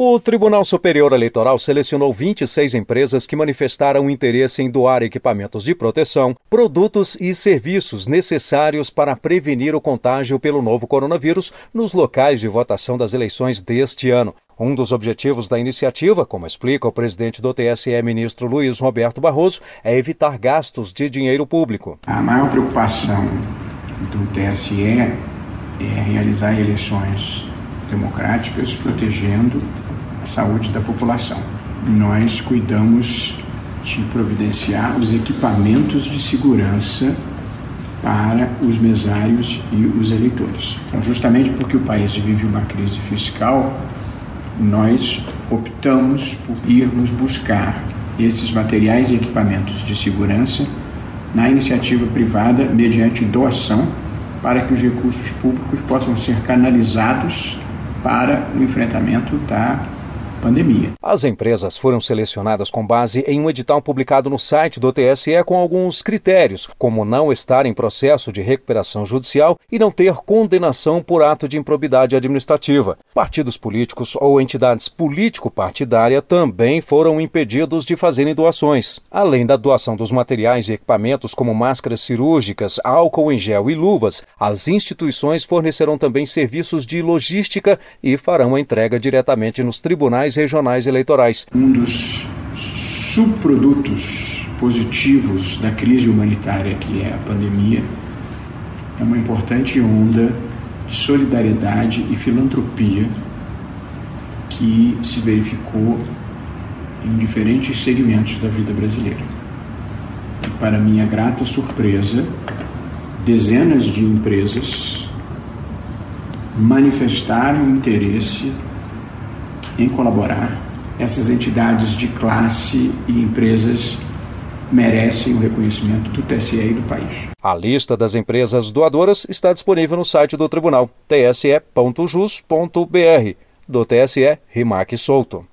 O Tribunal Superior Eleitoral selecionou 26 empresas que manifestaram interesse em doar equipamentos de proteção, produtos e serviços necessários para prevenir o contágio pelo novo coronavírus nos locais de votação das eleições deste ano. Um dos objetivos da iniciativa, como explica o presidente do TSE, ministro Luiz Roberto Barroso, é evitar gastos de dinheiro público. A maior preocupação do TSE é realizar eleições democráticas, protegendo saúde da população. Nós cuidamos de providenciar os equipamentos de segurança para os mesários e os eleitores. Então, justamente porque o país vive uma crise fiscal, nós optamos por irmos buscar esses materiais e equipamentos de segurança na iniciativa privada mediante doação para que os recursos públicos possam ser canalizados para o enfrentamento da pandemia. As empresas foram selecionadas com base em um edital publicado no site do TSE com alguns critérios, como não estar em processo de recuperação judicial e não ter condenação por ato de improbidade administrativa. Partidos políticos ou entidades político-partidária também foram impedidos de fazerem doações. Além da doação dos materiais e equipamentos como máscaras cirúrgicas, álcool em gel e luvas, as instituições fornecerão também serviços de logística e farão a entrega diretamente nos tribunais tribunais regionais eleitorais. Um dos subprodutos positivos da crise humanitária que é a pandemia é uma importante onda de solidariedade e filantropia que se verificou em diferentes segmentos da vida brasileira. E para minha grata surpresa, dezenas de empresas manifestaram interesse em colaborar. Essas entidades de classe e empresas merecem o reconhecimento do TSE e do país. A lista das empresas doadoras está disponível no site do tribunal tse.jus.br. Do TSE, Rimac Souto.